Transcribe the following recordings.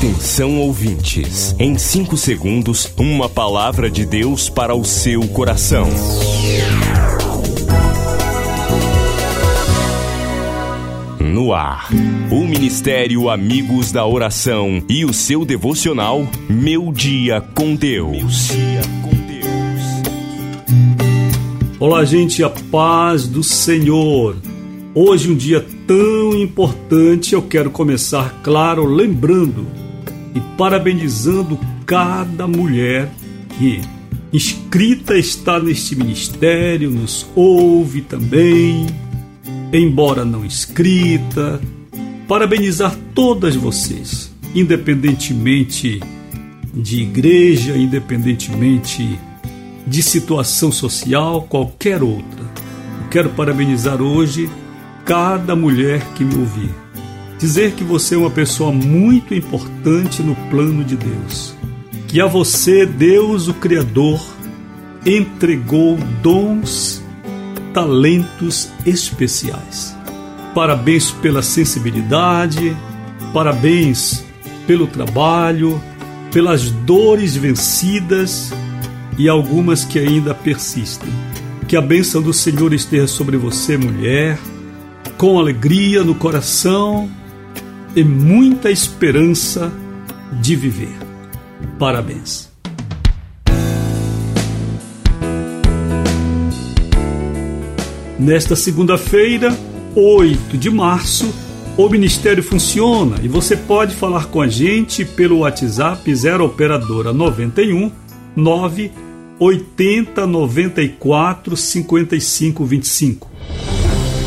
Atenção ouvintes, em 5 segundos, uma palavra de Deus para o seu coração. No ar, o Ministério Amigos da Oração e o seu devocional Meu Dia com Deus. Olá, gente, a paz do Senhor. Hoje, um dia tão importante, eu quero começar, claro, lembrando e parabenizando cada mulher que inscrita está neste ministério, nos ouve também, embora não inscrita. Parabenizar todas vocês, independentemente de igreja, independentemente de situação social, qualquer outra. quero parabenizar hoje cada mulher que me ouvir dizer que você é uma pessoa muito importante no plano de Deus. Que a você, Deus, o Criador, entregou dons, talentos especiais. Parabéns pela sensibilidade, parabéns pelo trabalho, pelas dores vencidas e algumas que ainda persistem. Que a bênção do Senhor esteja sobre você, mulher, com alegria no coração e muita esperança de viver. Parabéns. Nesta segunda-feira, 8 de março, o Ministério funciona e você pode falar com a gente pelo WhatsApp 0 Operadora 91 9 80 94 55 25.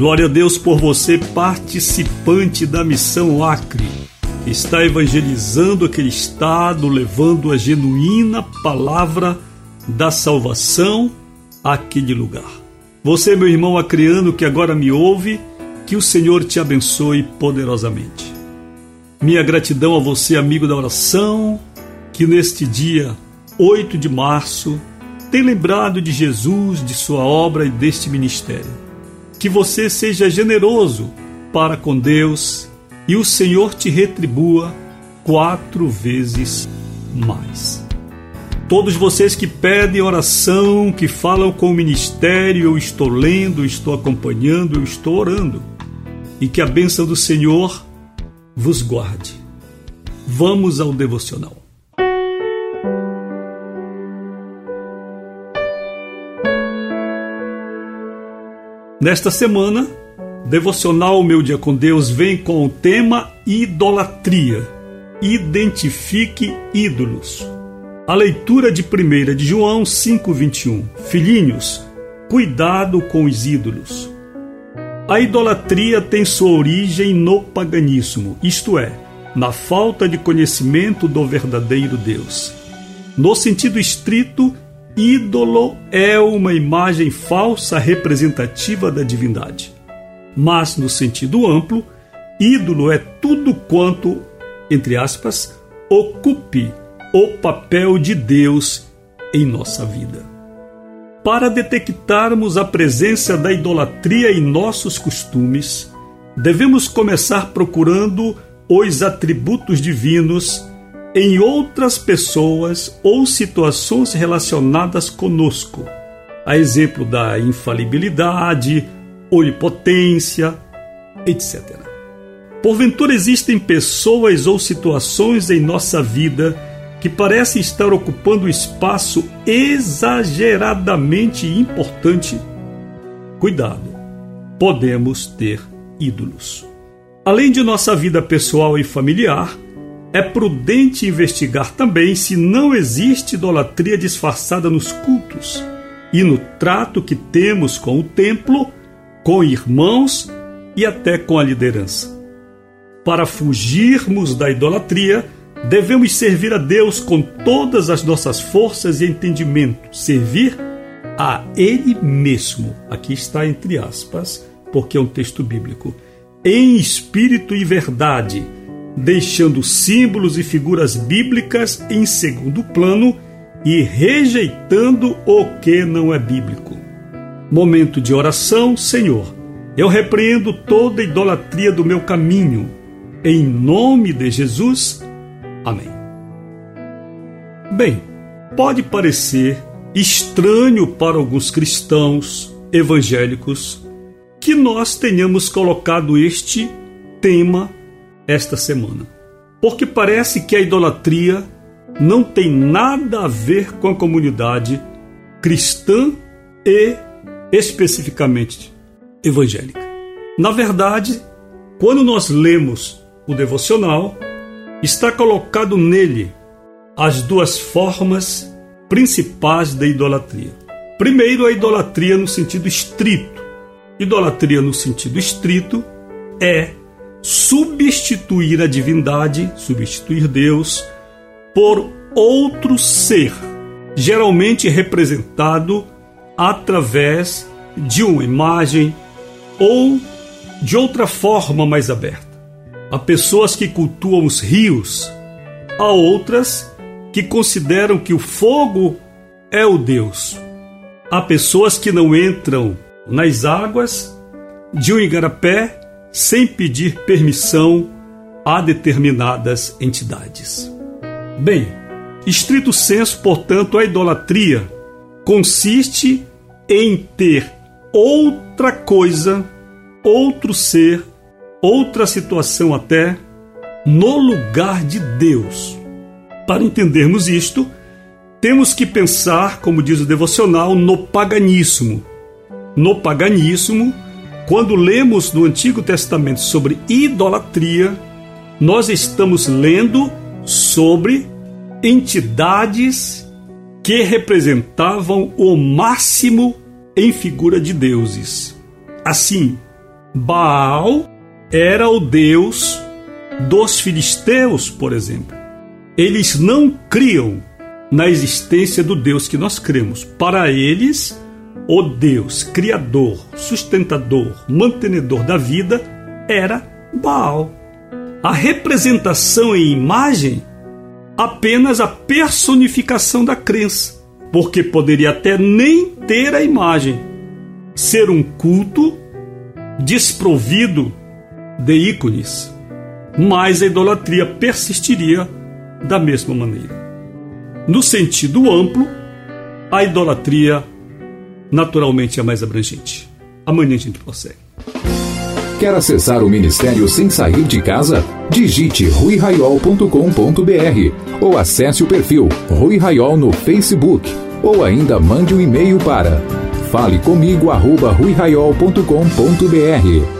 Glória a Deus por você, participante da missão Acre. Está evangelizando aquele estado, levando a genuína palavra da salvação àquele lugar. Você, meu irmão acreano que agora me ouve, que o Senhor te abençoe poderosamente. Minha gratidão a você, amigo da oração, que neste dia 8 de março tem lembrado de Jesus, de sua obra e deste ministério que você seja generoso para com Deus e o Senhor te retribua quatro vezes mais. Todos vocês que pedem oração, que falam com o ministério, eu estou lendo, eu estou acompanhando, eu estou orando. E que a bênção do Senhor vos guarde. Vamos ao devocional. Nesta semana, Devocional Meu Dia com Deus vem com o tema Idolatria. Identifique ídolos. A leitura de 1 de João 5,21. Filhinhos, cuidado com os ídolos. A idolatria tem sua origem no paganismo, isto é, na falta de conhecimento do verdadeiro Deus. No sentido estrito, ídolo é uma imagem falsa representativa da divindade. Mas, no sentido amplo, ídolo é tudo quanto, entre aspas, ocupe o papel de Deus em nossa vida. Para detectarmos a presença da idolatria em nossos costumes, devemos começar procurando os atributos divinos em outras pessoas ou situações relacionadas conosco, a exemplo da infalibilidade, onipotência, etc. Porventura existem pessoas ou situações em nossa vida que parece estar ocupando um espaço exageradamente importante, cuidado, podemos ter ídolos. Além de nossa vida pessoal e familiar, é prudente investigar também se não existe idolatria disfarçada nos cultos e no trato que temos com o templo, com irmãos e até com a liderança. Para fugirmos da idolatria, devemos servir a Deus com todas as nossas forças e entendimento, servir a Ele mesmo. Aqui está entre aspas, porque é um texto bíblico. Em espírito e verdade deixando símbolos e figuras bíblicas em segundo plano e rejeitando o que não é bíblico. Momento de oração, Senhor. Eu repreendo toda idolatria do meu caminho. Em nome de Jesus. Amém. Bem, pode parecer estranho para alguns cristãos evangélicos que nós tenhamos colocado este tema esta semana. Porque parece que a idolatria não tem nada a ver com a comunidade cristã e especificamente evangélica. Na verdade, quando nós lemos o devocional, está colocado nele as duas formas principais da idolatria. Primeiro, a idolatria no sentido estrito. Idolatria no sentido estrito é substituir a divindade, substituir Deus, por outro ser, geralmente representado através de uma imagem ou de outra forma mais aberta. Há pessoas que cultuam os rios, há outras que consideram que o fogo é o Deus. Há pessoas que não entram nas águas de um igarapé sem pedir permissão a determinadas entidades. Bem, estrito senso, portanto, a idolatria consiste em ter outra coisa, outro ser, outra situação até, no lugar de Deus. Para entendermos isto, temos que pensar, como diz o devocional, no paganismo. No paganismo, quando lemos no Antigo Testamento sobre idolatria, nós estamos lendo sobre entidades que representavam o máximo em figura de deuses. Assim, Baal era o deus dos filisteus, por exemplo. Eles não criam na existência do Deus que nós cremos. Para eles, o Deus criador, sustentador, mantenedor da vida era Baal. A representação em imagem apenas a personificação da crença, porque poderia até nem ter a imagem, ser um culto desprovido de ícones, mas a idolatria persistiria da mesma maneira. No sentido amplo, a idolatria naturalmente é mais abrangente. Amanhã a gente prossegue. Quer acessar o ministério sem sair de casa? Digite ruiraiol.com.br ou acesse o perfil Rui Raiol no Facebook ou ainda mande um e-mail para falecomigo@ruiraiol.com.br.